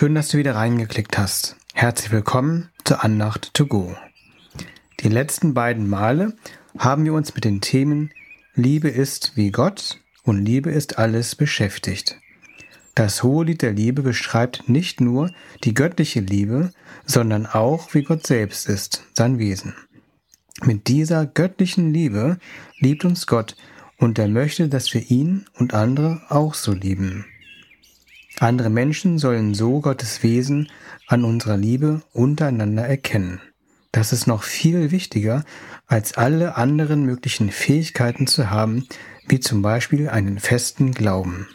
Schön, dass du wieder reingeklickt hast. Herzlich willkommen zur Andacht to go. Die letzten beiden Male haben wir uns mit den Themen Liebe ist wie Gott und Liebe ist alles beschäftigt. Das Hohelied der Liebe beschreibt nicht nur die göttliche Liebe, sondern auch, wie Gott selbst ist, sein Wesen. Mit dieser göttlichen Liebe liebt uns Gott und er möchte, dass wir ihn und andere auch so lieben. Andere Menschen sollen so Gottes Wesen an unserer Liebe untereinander erkennen. Das ist noch viel wichtiger, als alle anderen möglichen Fähigkeiten zu haben, wie zum Beispiel einen festen Glauben.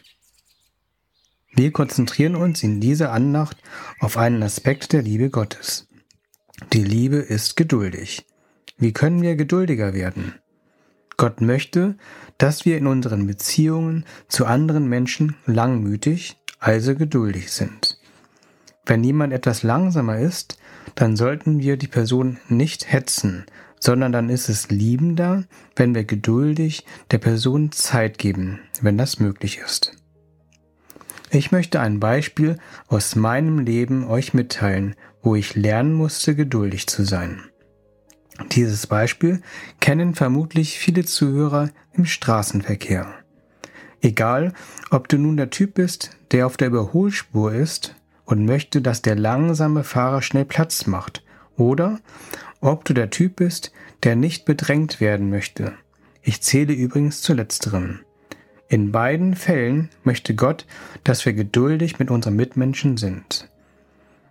Wir konzentrieren uns in dieser Andacht auf einen Aspekt der Liebe Gottes. Die Liebe ist geduldig. Wie können wir geduldiger werden? Gott möchte, dass wir in unseren Beziehungen zu anderen Menschen langmütig, also geduldig sind. Wenn jemand etwas langsamer ist, dann sollten wir die Person nicht hetzen, sondern dann ist es liebender, wenn wir geduldig der Person Zeit geben, wenn das möglich ist. Ich möchte ein Beispiel aus meinem Leben euch mitteilen, wo ich lernen musste, geduldig zu sein. Dieses Beispiel kennen vermutlich viele Zuhörer im Straßenverkehr. Egal, ob du nun der Typ bist, der auf der Überholspur ist und möchte, dass der langsame Fahrer schnell Platz macht, oder ob du der Typ bist, der nicht bedrängt werden möchte. Ich zähle übrigens zu letzterem. In beiden Fällen möchte Gott, dass wir geduldig mit unseren Mitmenschen sind.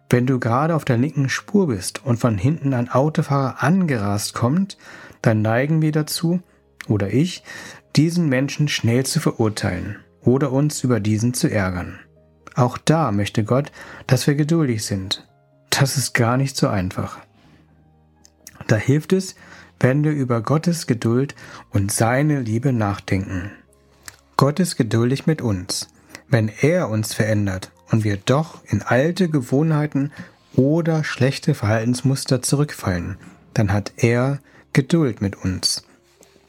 Wenn du gerade auf der linken Spur bist und von hinten ein Autofahrer angerast kommt, dann neigen wir dazu, oder ich, diesen Menschen schnell zu verurteilen oder uns über diesen zu ärgern. Auch da möchte Gott, dass wir geduldig sind. Das ist gar nicht so einfach. Da hilft es, wenn wir über Gottes Geduld und seine Liebe nachdenken. Gott ist geduldig mit uns. Wenn er uns verändert und wir doch in alte Gewohnheiten oder schlechte Verhaltensmuster zurückfallen, dann hat er Geduld mit uns.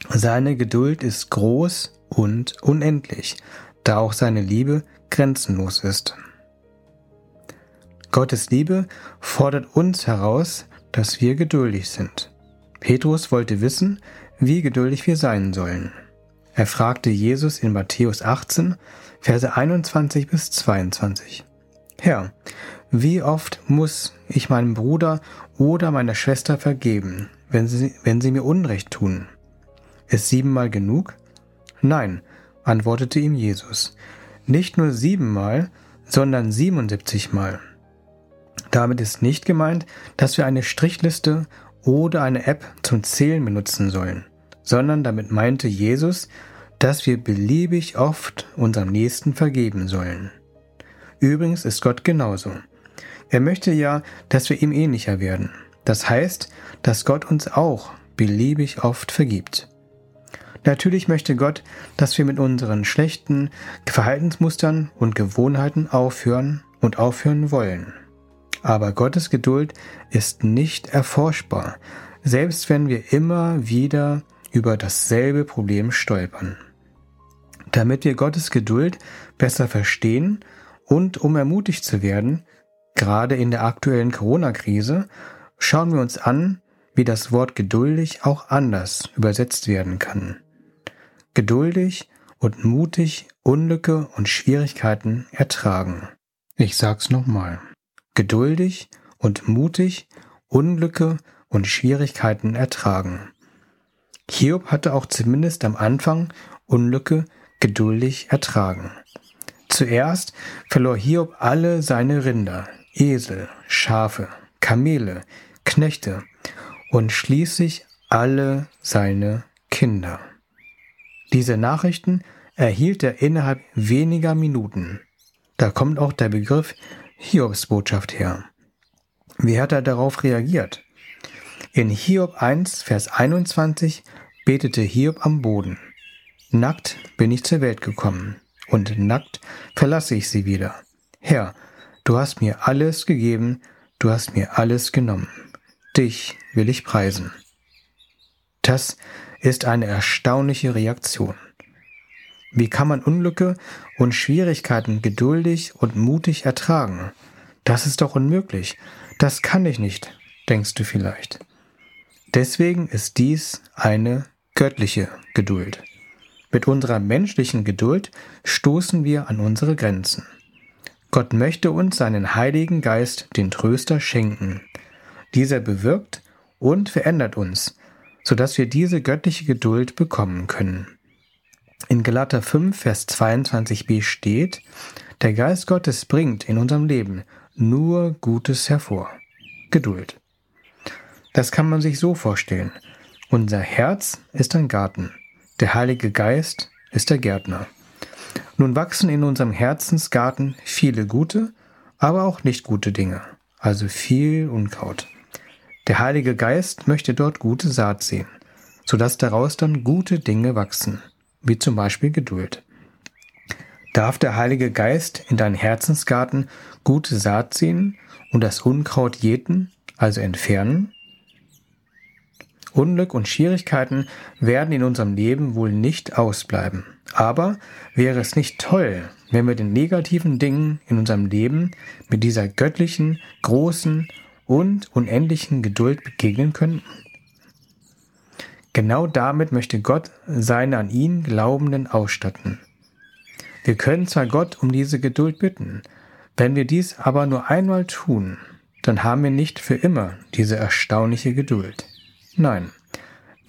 Seine Geduld ist groß und unendlich, da auch seine Liebe grenzenlos ist. Gottes Liebe fordert uns heraus, dass wir geduldig sind. Petrus wollte wissen, wie geduldig wir sein sollen. Er fragte Jesus in Matthäus 18, Verse 21 bis 22. Herr, wie oft muss ich meinem Bruder oder meiner Schwester vergeben, wenn sie, wenn sie mir Unrecht tun? Ist siebenmal genug? Nein, antwortete ihm Jesus. Nicht nur siebenmal, sondern siebenundsiebzigmal. Damit ist nicht gemeint, dass wir eine Strichliste oder eine App zum Zählen benutzen sollen, sondern damit meinte Jesus, dass wir beliebig oft unserem Nächsten vergeben sollen. Übrigens ist Gott genauso. Er möchte ja, dass wir ihm ähnlicher werden. Das heißt, dass Gott uns auch beliebig oft vergibt. Natürlich möchte Gott, dass wir mit unseren schlechten Verhaltensmustern und Gewohnheiten aufhören und aufhören wollen. Aber Gottes Geduld ist nicht erforschbar, selbst wenn wir immer wieder über dasselbe Problem stolpern. Damit wir Gottes Geduld besser verstehen und um ermutigt zu werden, gerade in der aktuellen Corona-Krise, schauen wir uns an, wie das Wort geduldig auch anders übersetzt werden kann geduldig und mutig Unglücke und Schwierigkeiten ertragen. Ich sag's nochmal. Geduldig und mutig Unglücke und Schwierigkeiten ertragen. Hiob hatte auch zumindest am Anfang Unglücke geduldig ertragen. Zuerst verlor Hiob alle seine Rinder, Esel, Schafe, Kamele, Knechte und schließlich alle seine Kinder. Diese Nachrichten erhielt er innerhalb weniger Minuten. Da kommt auch der Begriff Hiobsbotschaft her. Wie hat er darauf reagiert? In Hiob 1, Vers 21 betete Hiob am Boden. Nackt bin ich zur Welt gekommen und nackt verlasse ich sie wieder. Herr, du hast mir alles gegeben, du hast mir alles genommen. Dich will ich preisen. Das ist eine erstaunliche Reaktion. Wie kann man Unglücke und Schwierigkeiten geduldig und mutig ertragen? Das ist doch unmöglich. Das kann ich nicht, denkst du vielleicht. Deswegen ist dies eine göttliche Geduld. Mit unserer menschlichen Geduld stoßen wir an unsere Grenzen. Gott möchte uns seinen Heiligen Geist, den Tröster, schenken. Dieser bewirkt und verändert uns, sodass wir diese göttliche Geduld bekommen können. In Galater 5, Vers 22b steht, der Geist Gottes bringt in unserem Leben nur Gutes hervor. Geduld. Das kann man sich so vorstellen. Unser Herz ist ein Garten. Der Heilige Geist ist der Gärtner. Nun wachsen in unserem Herzensgarten viele gute, aber auch nicht gute Dinge, also viel Unkraut. Der Heilige Geist möchte dort gute Saat sehen, sodass daraus dann gute Dinge wachsen, wie zum Beispiel Geduld. Darf der Heilige Geist in deinen Herzensgarten gute Saat sehen und das Unkraut jäten, also entfernen? Unglück und Schwierigkeiten werden in unserem Leben wohl nicht ausbleiben. Aber wäre es nicht toll, wenn wir den negativen Dingen in unserem Leben mit dieser göttlichen, großen und unendlichen Geduld begegnen könnten? Genau damit möchte Gott seine an ihn Glaubenden ausstatten. Wir können zwar Gott um diese Geduld bitten, wenn wir dies aber nur einmal tun, dann haben wir nicht für immer diese erstaunliche Geduld. Nein,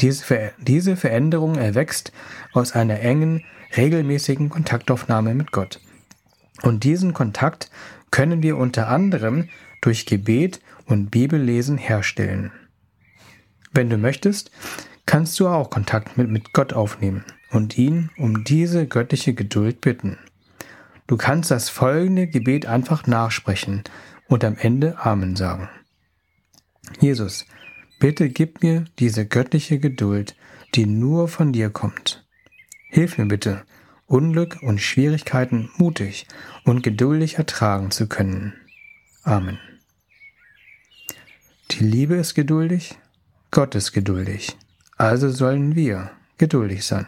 diese Veränderung erwächst aus einer engen, regelmäßigen Kontaktaufnahme mit Gott. Und diesen Kontakt können wir unter anderem durch Gebet und Bibellesen herstellen. Wenn du möchtest, kannst du auch Kontakt mit, Gott aufnehmen und ihn um diese göttliche Geduld bitten. Du kannst das folgende Gebet einfach nachsprechen und am Ende Amen sagen. Jesus, bitte gib mir diese göttliche Geduld, die nur von dir kommt. Hilf mir bitte, Unglück und Schwierigkeiten mutig und geduldig ertragen zu können. Amen. Die Liebe ist geduldig, Gott ist geduldig, also sollen wir geduldig sein.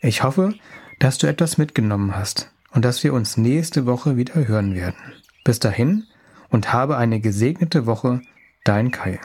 Ich hoffe, dass du etwas mitgenommen hast und dass wir uns nächste Woche wieder hören werden. Bis dahin und habe eine gesegnete Woche, dein Kai.